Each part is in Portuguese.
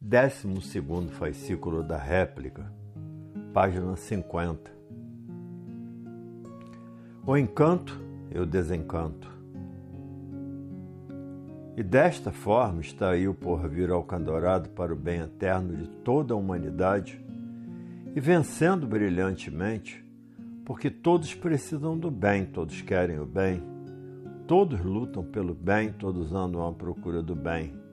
Décimo segundo fascículo da réplica, página 50. O encanto e o desencanto. E desta forma está aí o porvir alcandorado para o bem eterno de toda a humanidade e vencendo brilhantemente, porque todos precisam do bem, todos querem o bem, todos lutam pelo bem, todos andam à procura do bem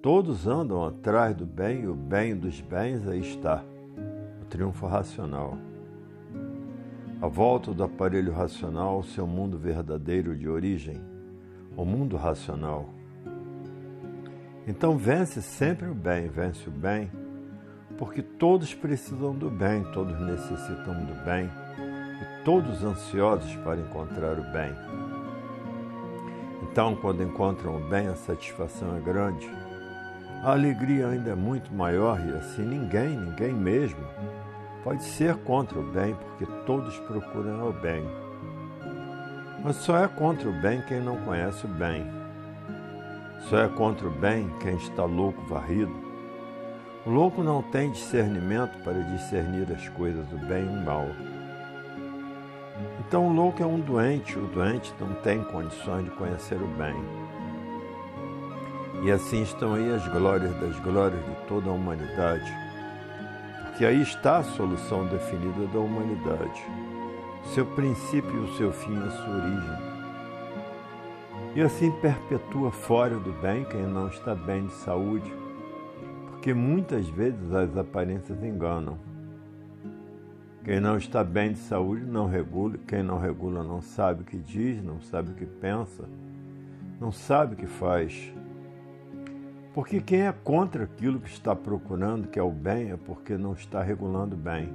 Todos andam atrás do bem e o bem dos bens aí está, o triunfo racional. A volta do aparelho racional ao seu mundo verdadeiro de origem, o mundo racional. Então vence sempre o bem, vence o bem, porque todos precisam do bem, todos necessitam do bem e todos ansiosos para encontrar o bem. Então, quando encontram o bem, a satisfação é grande a alegria ainda é muito maior e assim ninguém, ninguém mesmo, pode ser contra o bem, porque todos procuram o bem. Mas só é contra o bem quem não conhece o bem. Só é contra o bem quem está louco, varrido. O louco não tem discernimento para discernir as coisas do bem e do mal. Então o louco é um doente, o doente não tem condições de conhecer o bem. E assim estão aí as glórias das glórias de toda a humanidade, porque aí está a solução definida da humanidade, seu princípio o seu fim, a sua origem. E assim perpetua fora do bem quem não está bem de saúde, porque muitas vezes as aparências enganam. Quem não está bem de saúde não regula, quem não regula não sabe o que diz, não sabe o que pensa, não sabe o que faz. Porque quem é contra aquilo que está procurando, que é o bem, é porque não está regulando bem.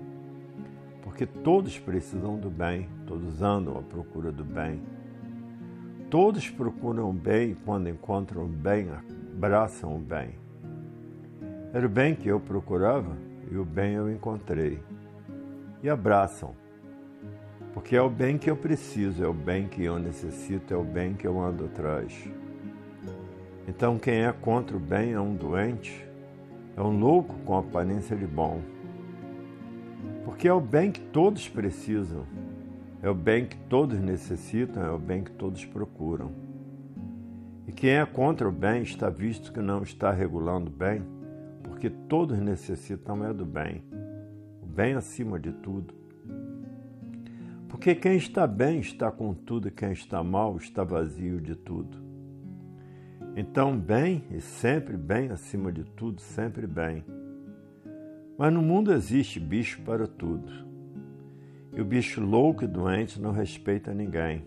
Porque todos precisam do bem, todos andam à procura do bem. Todos procuram o bem e quando encontram o bem, abraçam o bem. Era o bem que eu procurava e o bem eu encontrei. E abraçam. Porque é o bem que eu preciso, é o bem que eu necessito, é o bem que eu ando atrás. Então, quem é contra o bem é um doente, é um louco com aparência de bom. Porque é o bem que todos precisam, é o bem que todos necessitam, é o bem que todos procuram. E quem é contra o bem está visto que não está regulando o bem, porque todos necessitam é do bem, o bem acima de tudo. Porque quem está bem está com tudo, e quem está mal está vazio de tudo. Então, bem e sempre bem, acima de tudo, sempre bem. Mas no mundo existe bicho para tudo. E o bicho louco e doente não respeita ninguém.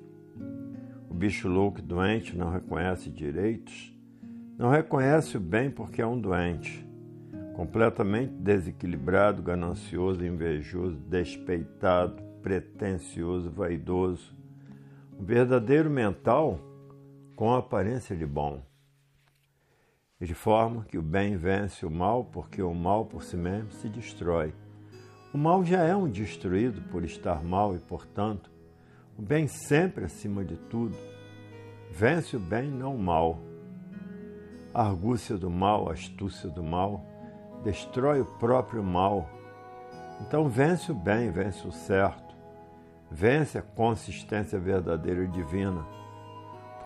O bicho louco e doente não reconhece direitos, não reconhece o bem porque é um doente, completamente desequilibrado, ganancioso, invejoso, despeitado, pretensioso, vaidoso. Um verdadeiro mental com aparência de bom de forma que o bem vence o mal, porque o mal por si mesmo se destrói. O mal já é um destruído por estar mal e, portanto, o bem sempre acima de tudo. Vence o bem, não o mal. A argúcia do mal, a astúcia do mal, destrói o próprio mal. Então vence o bem, vence o certo, vence a consistência verdadeira e divina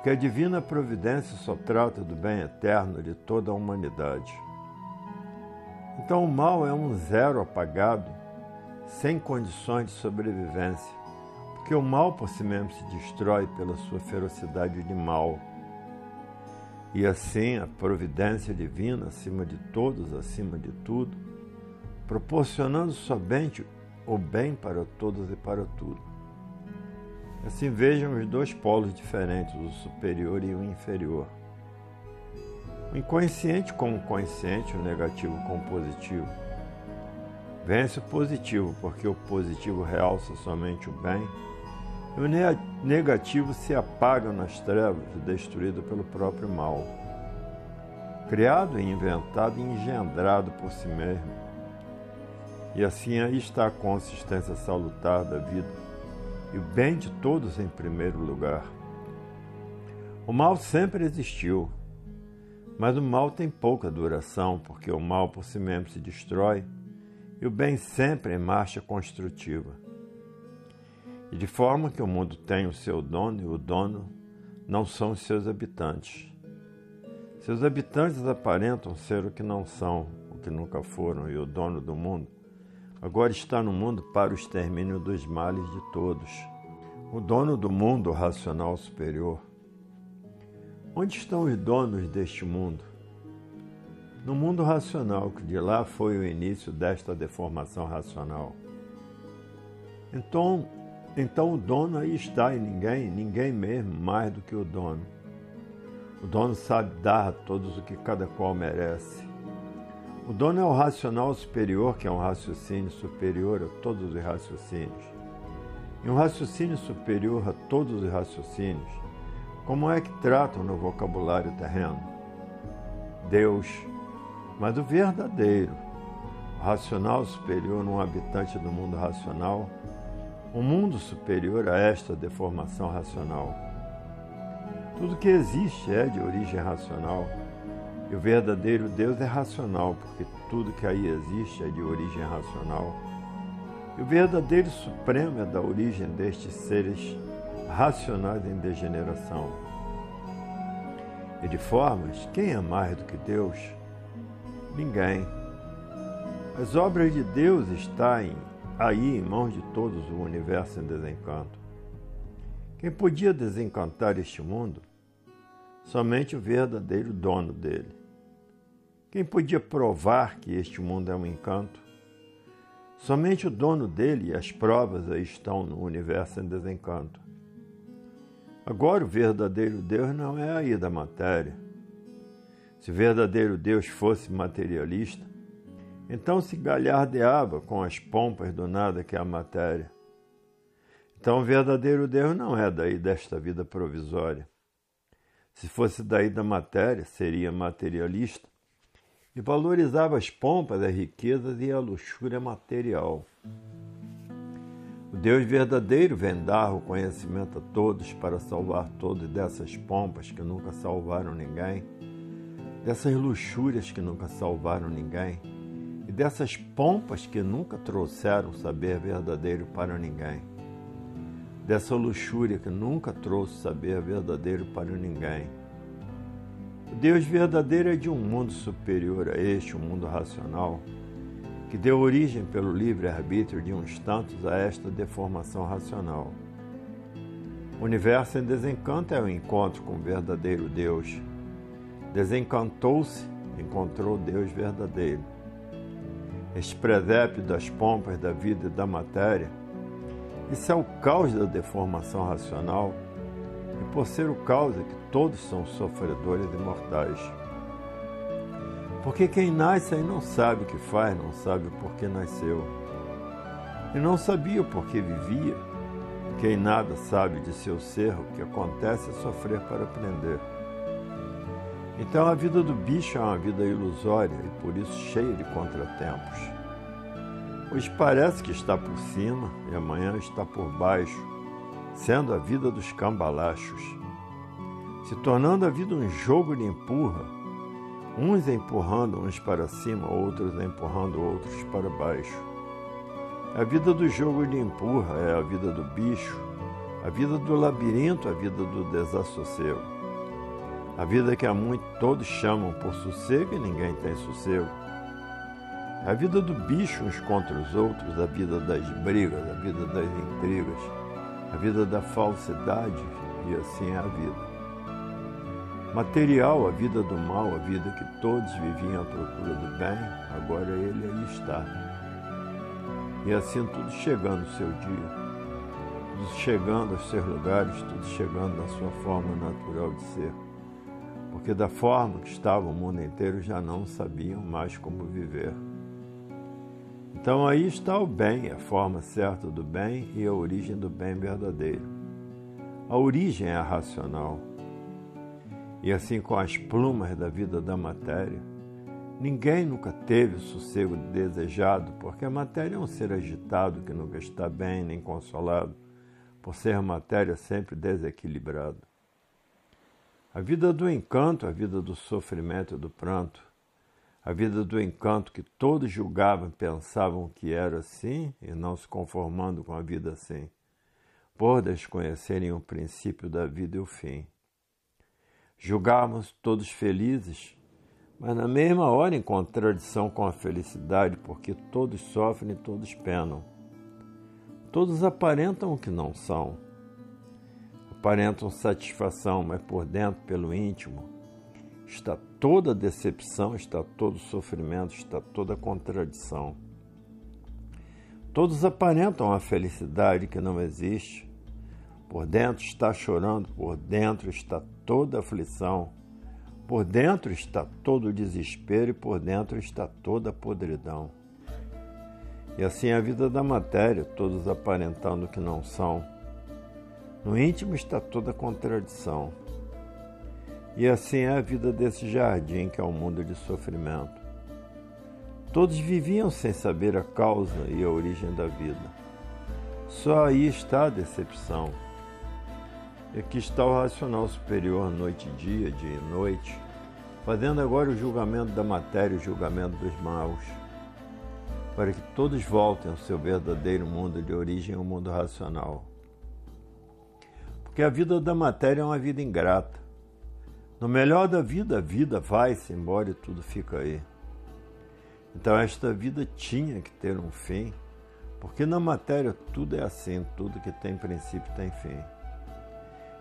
porque a divina providência só trata do bem eterno de toda a humanidade. Então o mal é um zero apagado, sem condições de sobrevivência, porque o mal por si mesmo se destrói pela sua ferocidade de mal. E assim a providência divina, acima de todos, acima de tudo, proporcionando somente o bem para todos e para tudo. Assim vejam os dois polos diferentes, o superior e o inferior. O inconsciente com o consciente, o negativo com o positivo. Vence o positivo, porque o positivo realça somente o bem, e o negativo se apaga nas trevas, destruído pelo próprio mal. Criado e inventado e engendrado por si mesmo. E assim aí está a consistência salutar da vida e o bem de todos em primeiro lugar. O mal sempre existiu, Mas o mal tem pouca duração, porque o mal por si mesmo se destrói e o bem sempre em marcha construtiva. E de forma que o mundo tem o seu dono e o dono não são os seus habitantes. Seus habitantes aparentam ser o que não são, o que nunca foram, e o dono do mundo agora está no mundo para o extermínio dos males de todos. O dono do mundo racional superior. Onde estão os donos deste mundo? No mundo racional, que de lá foi o início desta deformação racional. Então, então o dono aí está e ninguém, ninguém mesmo mais do que o dono. O dono sabe dar a todos o que cada qual merece. O dono é o racional superior, que é um raciocínio superior a todos os raciocínios. E um raciocínio superior a todos os raciocínios, como é que tratam no vocabulário terreno? Deus, mas o verdadeiro, o racional superior num habitante do mundo racional, um mundo superior a esta deformação racional. Tudo que existe é de origem racional. E o verdadeiro Deus é racional, porque tudo que aí existe é de origem racional. E o verdadeiro Supremo é da origem destes seres racionais em degeneração. E de formas, quem é mais do que Deus? Ninguém. As obras de Deus estão aí em mãos de todos o universo em desencanto. Quem podia desencantar este mundo? Somente o verdadeiro dono dele. Quem podia provar que este mundo é um encanto? Somente o dono dele e as provas aí estão no universo em desencanto. Agora, o verdadeiro Deus não é aí da matéria. Se o verdadeiro Deus fosse materialista, então se galhardeava com as pompas do nada que é a matéria. Então o verdadeiro Deus não é daí desta vida provisória. Se fosse daí da matéria, seria materialista e valorizava as pompas, as riquezas e a luxúria material. O Deus verdadeiro vendarra o conhecimento a todos para salvar todos dessas pompas que nunca salvaram ninguém, dessas luxúrias que nunca salvaram ninguém e dessas pompas que nunca trouxeram saber verdadeiro para ninguém, dessa luxúria que nunca trouxe saber verdadeiro para ninguém. O Deus verdadeiro é de um mundo superior a este, um mundo racional, que deu origem pelo livre-arbítrio de uns tantos a esta deformação racional. O universo em desencanto é o encontro com o verdadeiro Deus. Desencantou-se, encontrou Deus verdadeiro este presépio das pompas da vida e da matéria, isso é o caos da deformação racional, por ser o caos é que todos são sofredores e mortais. Porque quem nasce aí não sabe o que faz, não sabe o porquê nasceu. E não sabia o porquê vivia. Quem nada sabe de seu ser, o que acontece é sofrer para aprender. Então a vida do bicho é uma vida ilusória e por isso cheia de contratempos. Hoje parece que está por cima e amanhã está por baixo, sendo a vida dos cambalachos, se tornando a vida um jogo de empurra, uns empurrando uns para cima, outros empurrando outros para baixo. A vida do jogo de empurra é a vida do bicho, a vida do labirinto, a vida do desassossego. A vida que há muito todos chamam por sossego e ninguém tem sossego. A vida do bicho uns contra os outros, a vida das brigas, a vida das intrigas, a vida da falsidade e assim é a vida. Material, a vida do mal, a vida que todos viviam à procura do bem, agora ele aí está. E assim tudo chegando ao seu dia, tudo chegando aos seus lugares, tudo chegando na sua forma natural de ser porque da forma que estava o mundo inteiro já não sabiam mais como viver. Então aí está o bem, a forma certa do bem e a origem do bem verdadeiro. A origem é racional. E assim com as plumas da vida da matéria, ninguém nunca teve o sossego desejado, porque a matéria é um ser agitado que nunca está bem nem consolado, por ser matéria sempre desequilibrada. A vida do encanto, a vida do sofrimento e do pranto, a vida do encanto que todos julgavam e pensavam que era assim e não se conformando com a vida assim, por desconhecerem o princípio da vida e o fim. Julgávamos todos felizes, mas na mesma hora em contradição com a felicidade, porque todos sofrem e todos penam. Todos aparentam o que não são aparentam satisfação, mas por dentro, pelo íntimo, está toda decepção, está todo sofrimento, está toda contradição. Todos aparentam a felicidade que não existe. Por dentro está chorando, por dentro está toda aflição, por dentro está todo o desespero e por dentro está toda a podridão. E assim a vida da matéria, todos aparentando que não são no íntimo está toda contradição. E assim é a vida desse jardim que é um mundo de sofrimento. Todos viviam sem saber a causa e a origem da vida. Só aí está a decepção. E aqui está o racional superior, noite e dia, dia e noite, fazendo agora o julgamento da matéria, o julgamento dos maus, para que todos voltem ao seu verdadeiro mundo de origem, o mundo racional. Porque a vida da matéria é uma vida ingrata. No melhor da vida, a vida vai-se embora e tudo fica aí. Então esta vida tinha que ter um fim, porque na matéria tudo é assim, tudo que tem princípio tem fim.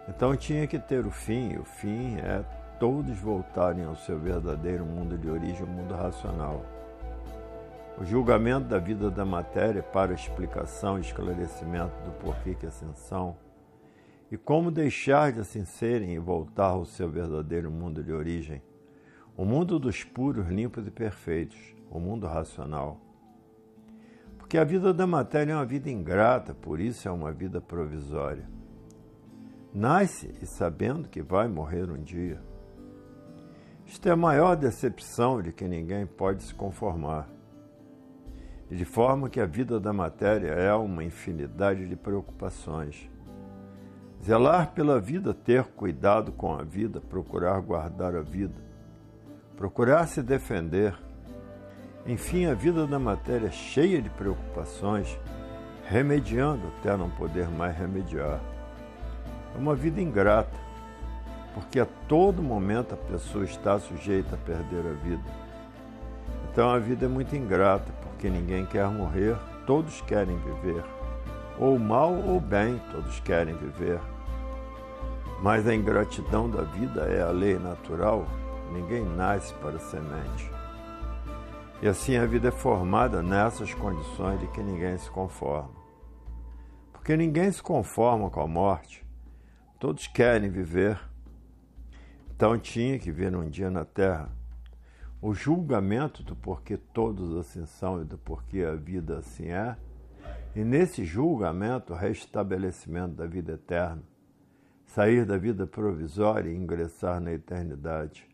Então tinha que ter o fim, e o fim é todos voltarem ao seu verdadeiro mundo de origem, o mundo racional. O julgamento da vida da matéria para explicação e esclarecimento do porquê que assim e como deixar de assim serem e voltar ao seu verdadeiro mundo de origem? O mundo dos puros, limpos e perfeitos, o mundo racional. Porque a vida da matéria é uma vida ingrata, por isso é uma vida provisória. Nasce e sabendo que vai morrer um dia. Isto é a maior decepção de que ninguém pode se conformar. De forma que a vida da matéria é uma infinidade de preocupações Zelar pela vida, ter cuidado com a vida, procurar guardar a vida, procurar se defender. Enfim, a vida da matéria é cheia de preocupações, remediando até não poder mais remediar. É uma vida ingrata, porque a todo momento a pessoa está sujeita a perder a vida. Então a vida é muito ingrata, porque ninguém quer morrer, todos querem viver. Ou mal ou bem, todos querem viver. Mas a ingratidão da vida é a lei natural, ninguém nasce para semente. E assim a vida é formada nessas condições de que ninguém se conforma. Porque ninguém se conforma com a morte, todos querem viver. Então tinha que vir um dia na terra o julgamento do porquê todos assim são e do porquê a vida assim é e nesse julgamento, restabelecimento da vida eterna, sair da vida provisória e ingressar na eternidade.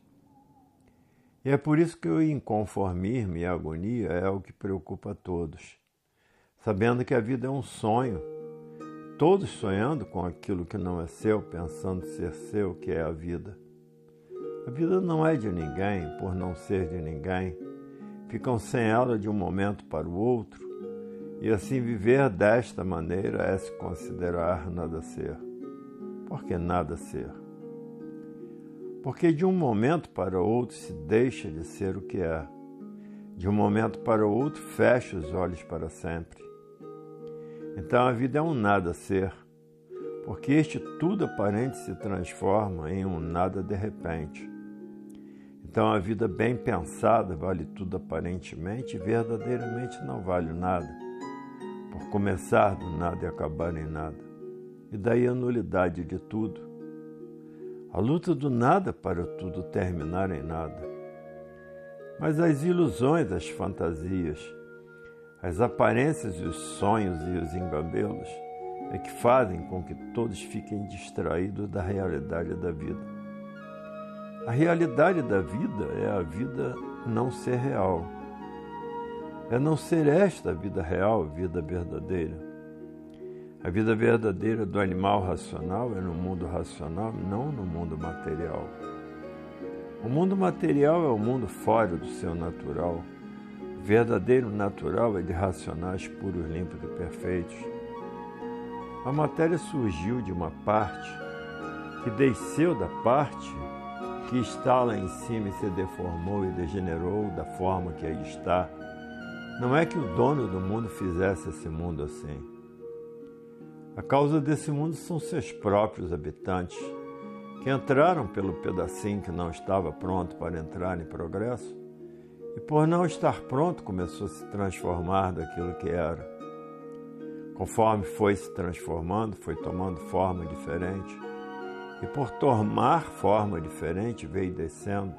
E é por isso que o inconformismo e a agonia é o que preocupa a todos, sabendo que a vida é um sonho, todos sonhando com aquilo que não é seu, pensando ser seu, que é a vida. A vida não é de ninguém, por não ser de ninguém, ficam sem ela de um momento para o outro e assim viver desta maneira é se considerar nada ser. Por que nada ser? Porque de um momento para outro se deixa de ser o que é. De um momento para outro fecha os olhos para sempre. Então a vida é um nada ser, porque este tudo aparente se transforma em um nada de repente. Então a vida bem pensada vale tudo aparentemente e verdadeiramente não vale nada por começar do nada e acabar em nada. E daí a nulidade de tudo. A luta do nada para tudo terminar em nada. Mas as ilusões, as fantasias, as aparências e os sonhos e os engabelos é que fazem com que todos fiquem distraídos da realidade da vida. A realidade da vida é a vida não ser real é não ser esta a vida real, a vida verdadeira. A vida verdadeira do animal racional é no mundo racional, não no mundo material. O mundo material é o mundo fora do seu natural. O verdadeiro natural é de racionais puros, limpos e perfeitos. A matéria surgiu de uma parte que desceu da parte que está lá em cima e se deformou e degenerou da forma que aí está. Não é que o dono do mundo fizesse esse mundo assim. A causa desse mundo são seus próprios habitantes que entraram pelo pedacinho que não estava pronto para entrar em progresso, e por não estar pronto começou a se transformar daquilo que era. Conforme foi se transformando, foi tomando forma diferente, e por tomar forma diferente veio descendo,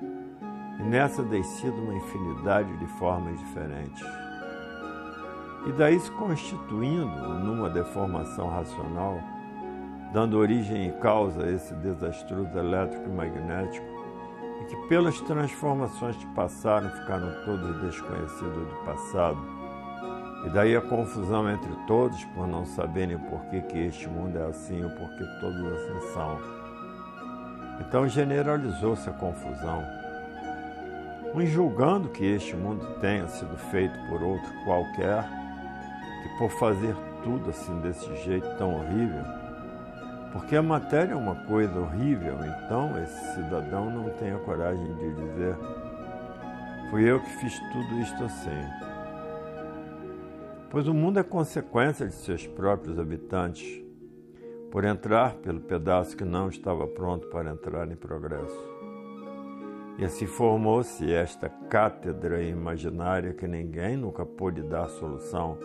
e nessa descida uma infinidade de formas diferentes. E daí se constituindo numa deformação racional, dando origem e causa a esse desastroso elétrico e magnético, e que pelas transformações que passaram ficaram todos desconhecidos do passado. E daí a confusão entre todos por não saberem por que, que este mundo é assim ou por que todos assim são. Então generalizou-se a confusão. Uns julgando que este mundo tenha sido feito por outro qualquer, que por fazer tudo assim desse jeito tão horrível, porque a matéria é uma coisa horrível, então esse cidadão não tem a coragem de dizer: fui eu que fiz tudo isto assim. Pois o mundo é consequência de seus próprios habitantes, por entrar pelo pedaço que não estava pronto para entrar em progresso. E assim formou-se esta cátedra imaginária que ninguém nunca pôde dar solução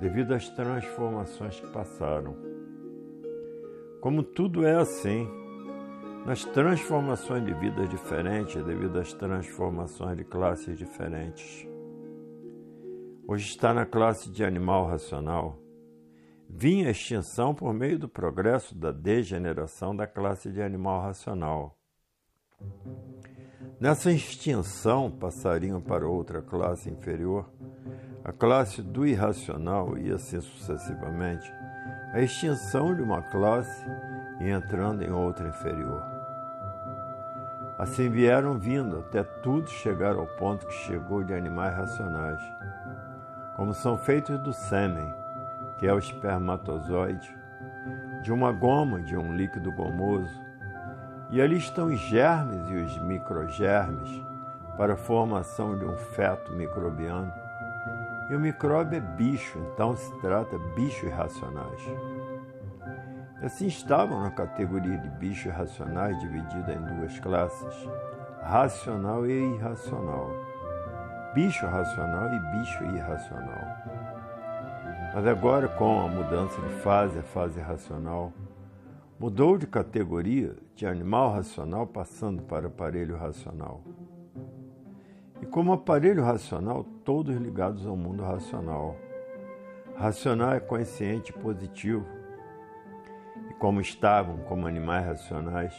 devido às transformações que passaram. Como tudo é assim, nas transformações de vidas diferentes devido às transformações de classes diferentes. Hoje está na classe de animal racional. Vinha a extinção por meio do progresso da degeneração da classe de animal racional. Nessa extinção passariam para outra classe inferior, a classe do irracional e assim sucessivamente a extinção de uma classe e entrando em outra inferior. Assim vieram vindo até tudo chegar ao ponto que chegou de animais racionais, como são feitos do sêmen, que é o espermatozoide, de uma goma, de um líquido gomoso, e ali estão os germes e os microgermes para a formação de um feto microbiano e o micróbio é bicho, então se trata bichos irracionais. E assim estavam na categoria de bichos irracionais, dividida em duas classes, racional e irracional. Bicho racional e bicho irracional. Mas agora, com a mudança de fase, a fase racional, mudou de categoria de animal racional passando para aparelho racional. E como aparelho racional, todos ligados ao mundo racional. Racional é consciente positivo. E como estavam como animais racionais,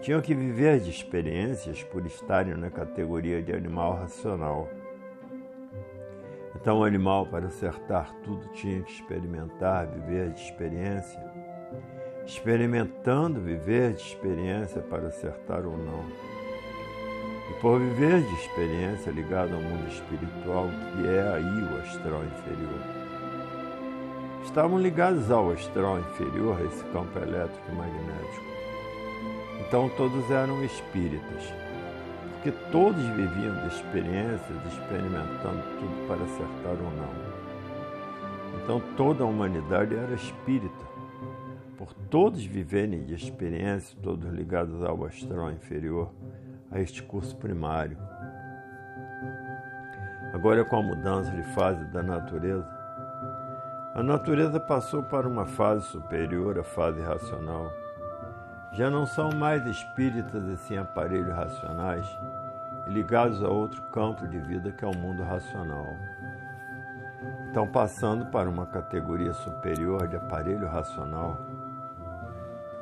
tinham que viver de experiências por estarem na categoria de animal racional. Então, o animal, para acertar tudo, tinha que experimentar, viver de experiência, experimentando viver de experiência para acertar ou não e por viver de experiência ligada ao mundo espiritual, que é aí o astral inferior. Estavam ligados ao astral inferior, a esse campo elétrico e magnético. Então todos eram espíritas, porque todos viviam de experiências, experimentando tudo para acertar ou não. Então toda a humanidade era espírita. Por todos viverem de experiência, todos ligados ao astral inferior, a este curso primário. Agora, com a mudança de fase da natureza, a natureza passou para uma fase superior à fase racional. Já não são mais espíritas e sim aparelhos racionais ligados a outro campo de vida que é o mundo racional. Estão passando para uma categoria superior de aparelho racional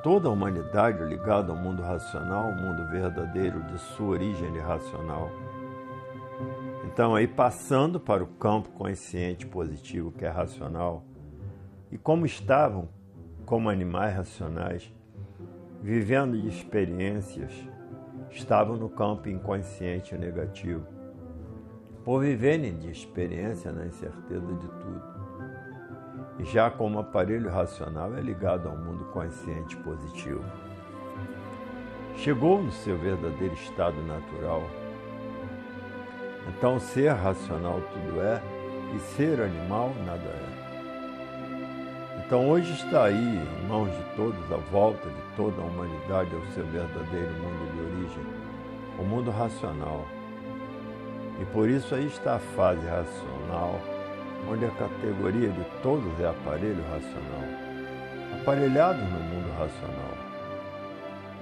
toda a humanidade ligada ao mundo racional, o mundo verdadeiro de sua origem racional. Então, aí passando para o campo consciente positivo, que é racional, E como estavam, como animais racionais, vivendo de experiências, estavam no campo inconsciente negativo, por viverem de experiência na incerteza de tudo. Já como aparelho racional é ligado ao mundo consciente positivo. Chegou no seu verdadeiro estado natural. Então, ser racional tudo é e ser animal nada é. Então hoje está aí, em mãos de todos, à volta de toda a humanidade, ao seu verdadeiro mundo de origem, o mundo racional. E por isso aí está a fase racional, onde a categoria de todos é aparelho racional. Aparelhados no mundo racional.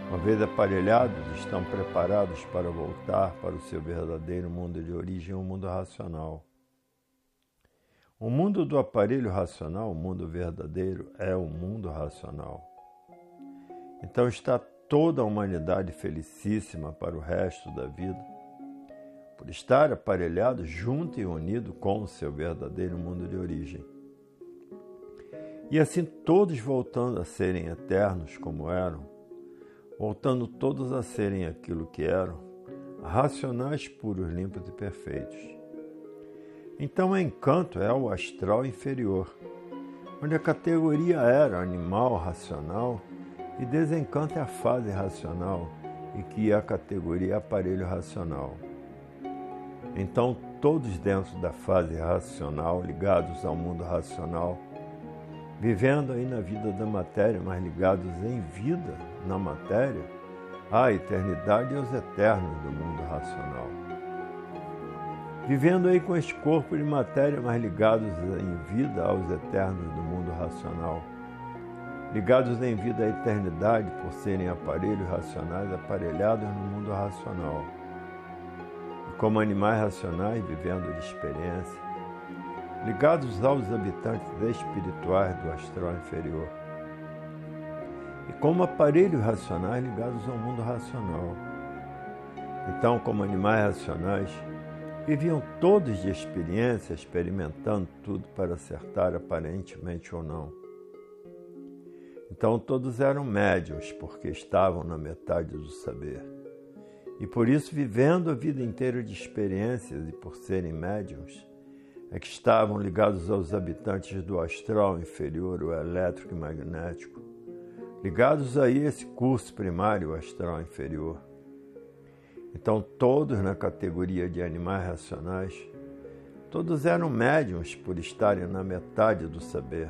Uma vez aparelhados, estão preparados para voltar para o seu verdadeiro mundo de origem, o mundo racional. O mundo do aparelho racional, o mundo verdadeiro, é o mundo racional. Então está toda a humanidade felicíssima para o resto da vida, por estar aparelhado junto e unido com o seu verdadeiro mundo de origem. E assim todos voltando a serem eternos como eram, voltando todos a serem aquilo que eram, racionais, puros, limpos e perfeitos. Então, o encanto é o astral inferior, onde a categoria era animal racional e desencanto é a fase racional, e que é a categoria aparelho racional. Então, todos dentro da fase racional, ligados ao mundo racional, vivendo aí na vida da matéria, mas ligados em vida na matéria, à eternidade e aos eternos do mundo racional. Vivendo aí com este corpo de matéria, mas ligados em vida aos eternos do mundo racional, ligados em vida à eternidade por serem aparelhos racionais aparelhados no mundo racional, como animais racionais vivendo de experiência, ligados aos habitantes espirituais do astral inferior, e como aparelhos racionais ligados ao mundo racional. Então, como animais racionais, Viviam todos de experiência, experimentando tudo para acertar aparentemente ou não. Então todos eram médiums, porque estavam na metade do saber. E por isso, vivendo a vida inteira de experiências e por serem médiums, é que estavam ligados aos habitantes do astral inferior, o elétrico e magnético, ligados a esse curso primário astral inferior então, todos na categoria de animais racionais, todos eram médiums por estarem na metade do saber.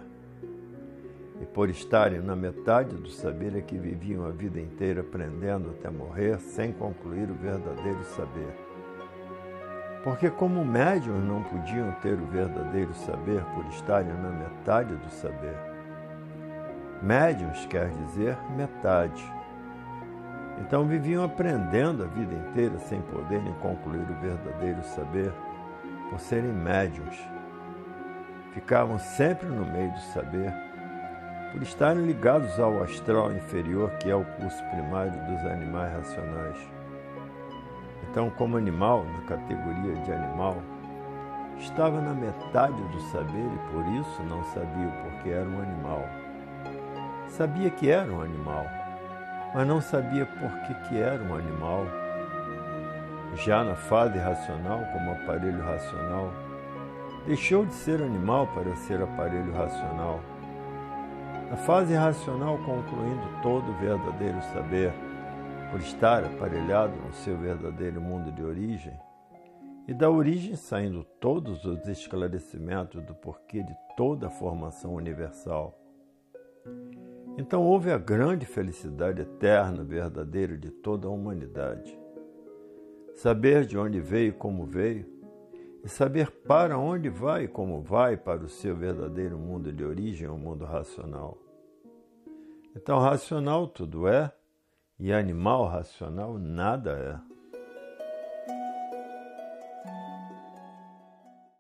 E por estarem na metade do saber é que viviam a vida inteira aprendendo até morrer sem concluir o verdadeiro saber. Porque, como médiums não podiam ter o verdadeiro saber por estarem na metade do saber, médiums quer dizer metade então viviam aprendendo a vida inteira sem poderem concluir o verdadeiro saber, por serem médiums. Ficavam sempre no meio do saber, por estarem ligados ao astral inferior, que é o curso primário dos animais racionais. Então, como animal, na categoria de animal, estava na metade do saber e por isso não sabia o porquê era um animal. Sabia que era um animal mas não sabia por que, que era um animal. Já na fase racional, como aparelho racional, deixou de ser animal para ser aparelho racional. Na fase racional, concluindo todo o verdadeiro saber, por estar aparelhado no seu verdadeiro mundo de origem, e da origem saindo todos os esclarecimentos do porquê de toda a formação universal. Então houve a grande felicidade eterna, verdadeira de toda a humanidade. Saber de onde veio e como veio, e saber para onde vai e como vai para o seu verdadeiro mundo de origem, o mundo racional. Então, racional tudo é, e animal racional nada é.